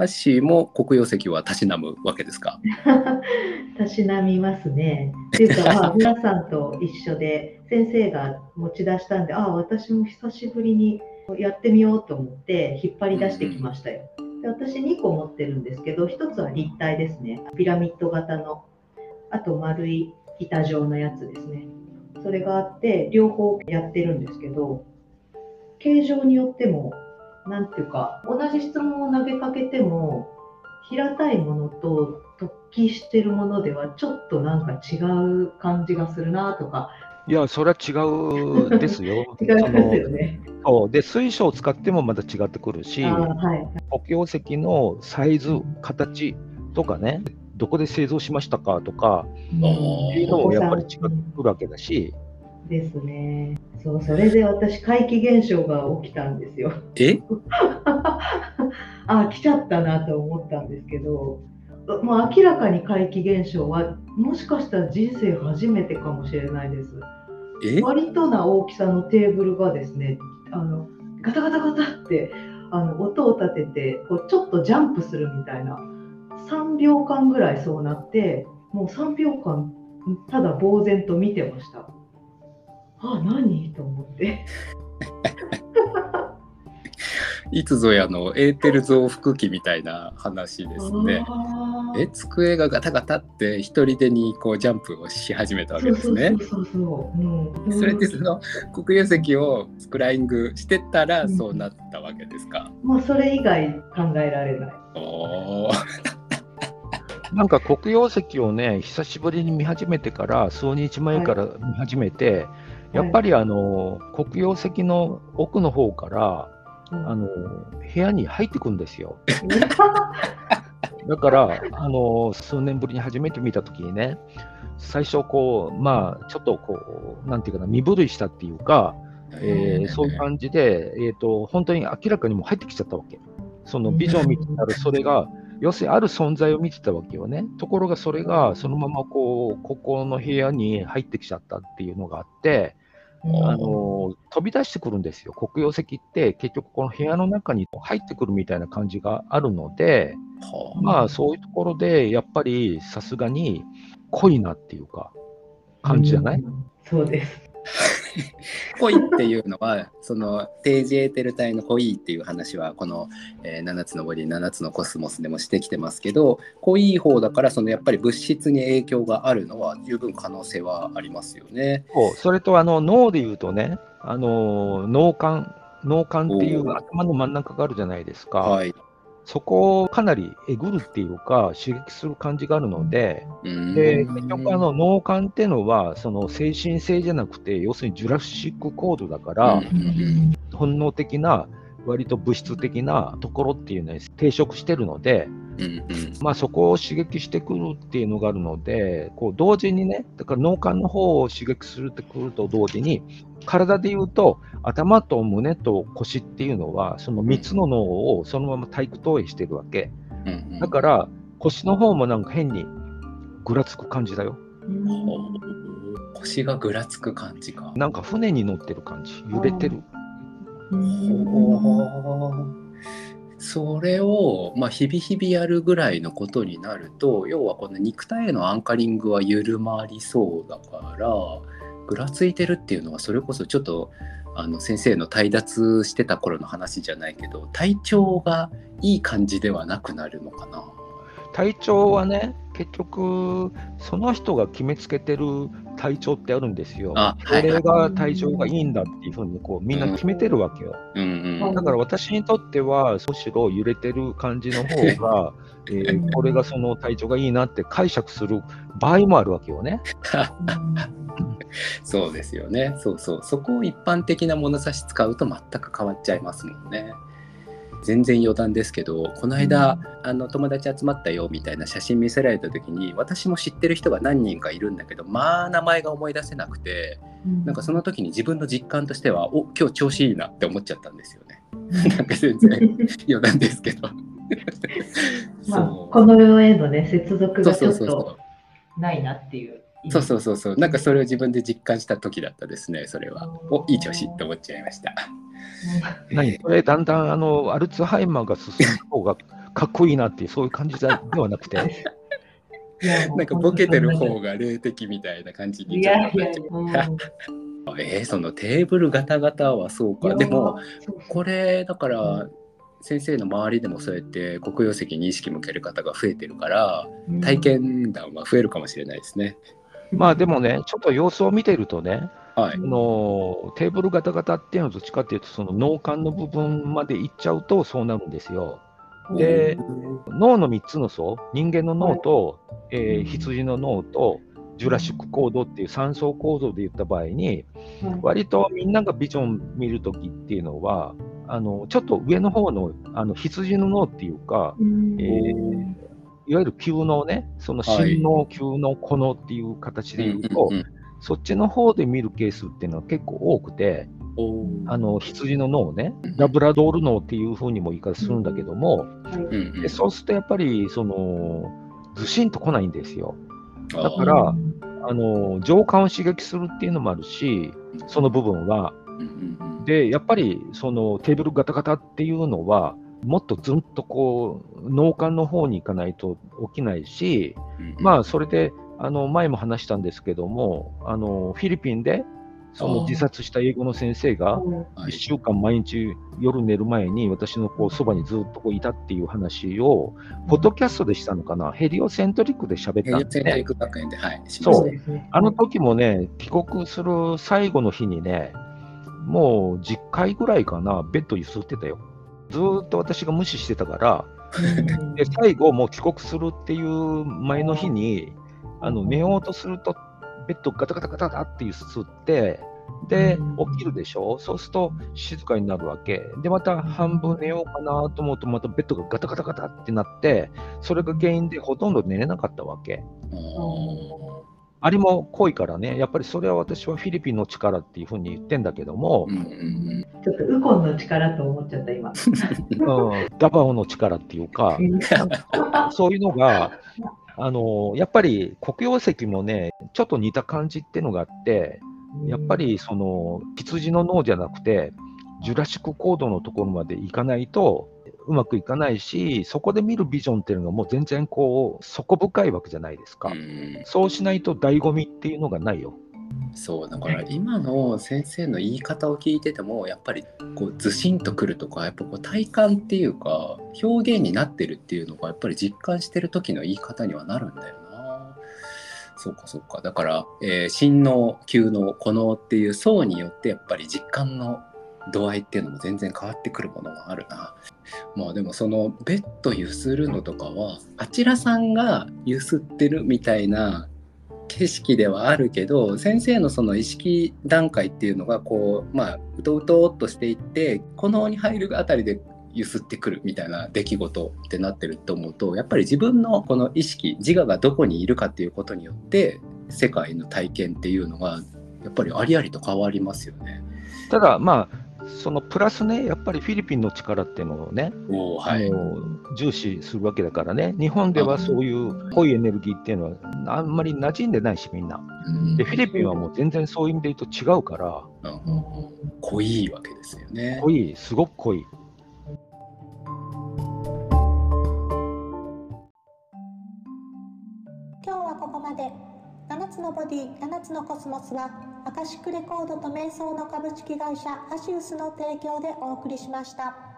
ハッシーも黒曜石はたしなむわけですか？たしなみますね。っていうか、まあ、皆さんと一緒で先生が持ち出したんで、ああ、私も久しぶりにやってみようと思って引っ張り出してきましたよ。で私2個持ってるんですけど、1つは立体ですね。ピラミッド型の。あと丸い板状のやつですね。それがあって、両方やってるんですけど、形状によってもなんていうか、同じ質問を投げか平たいものと突起してるものではちょっとなんか違う感じがするなとか。いや、それは違うですよ。違いますよね。そうで水晶を使ってもまた違ってくるし、はい、黒曜石のサイズ、形とかね、どこで製造しましたかとか、うん、いうのもやっぱり違ってくるわけだし。ですね。そう、それで私、怪奇現象が起きたんですよ。え？あ、来ちゃったなと思ったんですけど、もう明らかに怪奇現象は、もしかしたら人生初めてかもしれないです。割とな大きさのテーブルがですね、あのガタガタガタってあの音を立ててこうちょっとジャンプするみたいな3秒間ぐらいそうなってもう3秒間ただ呆然と見てました。あ何？と思って。いつぞやのエーテル増幅器みたいな話ですね。え？机がガタガタって一人でにこうジャンプをし始めたわけですね。それでその黒曜石をスクライングしてたらそうなったわけですか？もうそれ以外考えられない。お なんか黒曜石をね久しぶりに見始めてから数日前から見始めて、はいやっぱりあの、黒曜石の奥の方から、あの部屋に入ってくんですよ。だからあの数年ぶりに初めて見た時にね最初こうまあちょっとこうなんていうかな身震いしたっていうか、えー、そういう感じで、えーと、本当に明らかにも入ってきちゃったわけ。そのビジョン見てたらそれが要するにある存在を見てたわけよね。ところがそれがそのままこうここの部屋に入ってきちゃったっていうのがあって、あの飛び出してくるんですよ。黒曜石って結局この部屋の中に入ってくるみたいな感じがあるので、まあそういうところでやっぱりさすがに濃いなっていうか感じじゃない、そうです。濃いっていうのはその低ジエーテル体の濃いっていう話はこの、えー、7つの森7つのコスモスでもしてきてますけど濃い方だからそのやっぱり物質に影響があるのは十分可能性はありますよね。それとあの脳で言うとねあの脳幹脳幹っていう頭の真ん中があるじゃないですか。はい、そこをかなりえぐるっていうか刺激する感じがあるので、で結局あの脳幹っていうのはその精神性じゃなくて要するにジュラシックコードだから、本能的な割と物質的なところっていうのに抵触してるので、まあ、そこを刺激してくるっていうのがあるのでこう同時にねだから脳幹の方を刺激するってくると同時に体で言うと頭と胸と腰っていうのはその3つの脳をそのまま体育投影してるわけ、だから腰の方もなんか変にぐらつく感じだよ。腰がぐらつく感じか。なんか船に乗ってる感じ揺れてる。それを、まあ、日々日々やるぐらいのことになると要はこの肉体へのアンカリングは緩まりそうだからぐらついてるっていうのはそれこそちょっとあの先生の退脱してた頃の話じゃな。いけど体調がいい感じではなくなるのかな。体調はね結局その人が決めつけてる体調ってあるんですよ。これが体調がいいんだっていうふうにこうみんな決めてるわけよ。うんうん、だから私にとってはむしろ揺れてる感じの方が、えー、これがその体調がいいなって解釈する場合もあるわけよね。そうですよね。そうそう。そこを一般的な物差し使うと全く変わっちゃいますもんね。全然余談ですけどこの間、うん、あの友達集まったよみたいな写真見せられた時に私も知ってる人が何人かいるんだけどまあ名前が思い出せなくて、うん、なんかその時に自分の実感としてはお今日調子いいなって思っちゃったんですよね。なんか全然余談ですけど。まあ、この世へのね接続がちょっとないなっていう。そうそうそうそう。なんかそれを自分で実感した時だったですねそれは。おいい調子って思っちゃいました。何？それだんだんあのアルツハイマーが進む方がかっこいいなっていうそういう感じではなくて。なんかボケてる方が霊的みたいな感じにいちょっとなっちゃや、うえー、そのテーブルガタガタはそうか。でもこれだから先生の周りでもそうやって黒曜石に意識向ける方が増えてるからうん。体験談は増えるかもしれないですね。まあでもねちょっと様子を見てるとねはい。あ。のテーブルガタガタっていうのはどっちかっていうとその脳幹の部分まで行っちゃうとそうなるんですよ。で脳の3つの層人間の脳と、えー羊の脳とジュラシックコードっていう3層構造で言った場合に割とみんながビジョン見るときっていうのはあのちょっと上の方のあの羊の脳っていうかうん。えーいわゆる球脳ねそのはい。心脳、球脳、古脳っていう形で言うと、そっちの方で見るケースっていうのは結構多くて、あの羊の脳ねうん、ラブラドール脳っていうふうにも言い方するんだけども、でそうするとやっぱりそのずしんと来ないんですよ。だからあの情感を刺激するっていうのもあるし、その部分は。で、やっぱりそのテーブルガタガタっていうのは、もっとずんとこう脳幹の方に行かないと起きないし、うんまあそれであの前も話したんですけども、あのフィリピンでその自殺した英語の先生が1はい。週間毎日夜寝る前に私のこうそばにずっとこういたっていう話を、ポッドキャストでしたのかな、ヘリオセントリックで喋ったんで。すねヘリオセントリッ。ク学園で、はい。しそうあの時もね、帰国する最後の日にね、もう10回ぐらいかな、ベッド揺すってたよ。ずーっと私が無視してたから、うん。で最後、もう帰国するっていう前の日に、あの寝ようとすると、ベッドガタガタガタガタって揺すって、でうん、起きるでしょ、そうすると静かになるわけ。で、また半分寝ようかなと思うと、またベッドがガタガタガタってなって、それが原因でほとんど寝れなかったわけ。あれも濃いからね、やっぱりそれは私はフィリピンの力っていうふうに言ってんだけども。う、んうん。ちょっとウコンの力と思っちゃった今。うん、ダバオの力っていうか、そういうのが、あのやっぱり黒曜石もね、ちょっと似た感じっていうのがあって、やっぱりその羊の脳じゃなくて、ジュラシックコードのところまで行かないとうまくいかないし、そこで見るビジョンっていうのがもう全然こう底深いわけじゃないですか。うんそうしないと醍醐味っていうのがないよ。そうだから今の先生の言い方を聞いててもやっぱりこうずしんとくるとかやっぱこう体感っていうか表現になってるっていうのがやっぱり実感してる時の言い方にはなるんだよな。そうかそうかだから、えー、心脳急脳古脳っていう層によってやっぱり実感の度合いっていうのも全然変わってくるものがあるな。まあでもそのベッドゆするのとかはあちらさんがゆすってるみたいな景色ではあるけど先生のその意識段階っていうのがこうまあうとうとっとしていってこのに入るあたりでゆすってくるみたいな出来事ってなってると思うとやっぱり自分のこの意識自我がどこにいるかっていうことによって世界の体験っていうのがやっぱりありありと変わりますよね。ただ、まあ、そのプラスね、やっぱりフィリピンの力っていうのをね、はい、あの重視するわけだからね、日本ではそういう濃いエネルギーっていうのはあんまり馴染んでないし、みんな。うんで、フィリピンはもう全然そういう意味で言うと違うから、うん濃いわけですよね。濃い、すごく濃い。今日はここまで7つのボディ7つのコスモスはアカシックレコードと瞑想の株式会社アシウスの提供でお送りしました。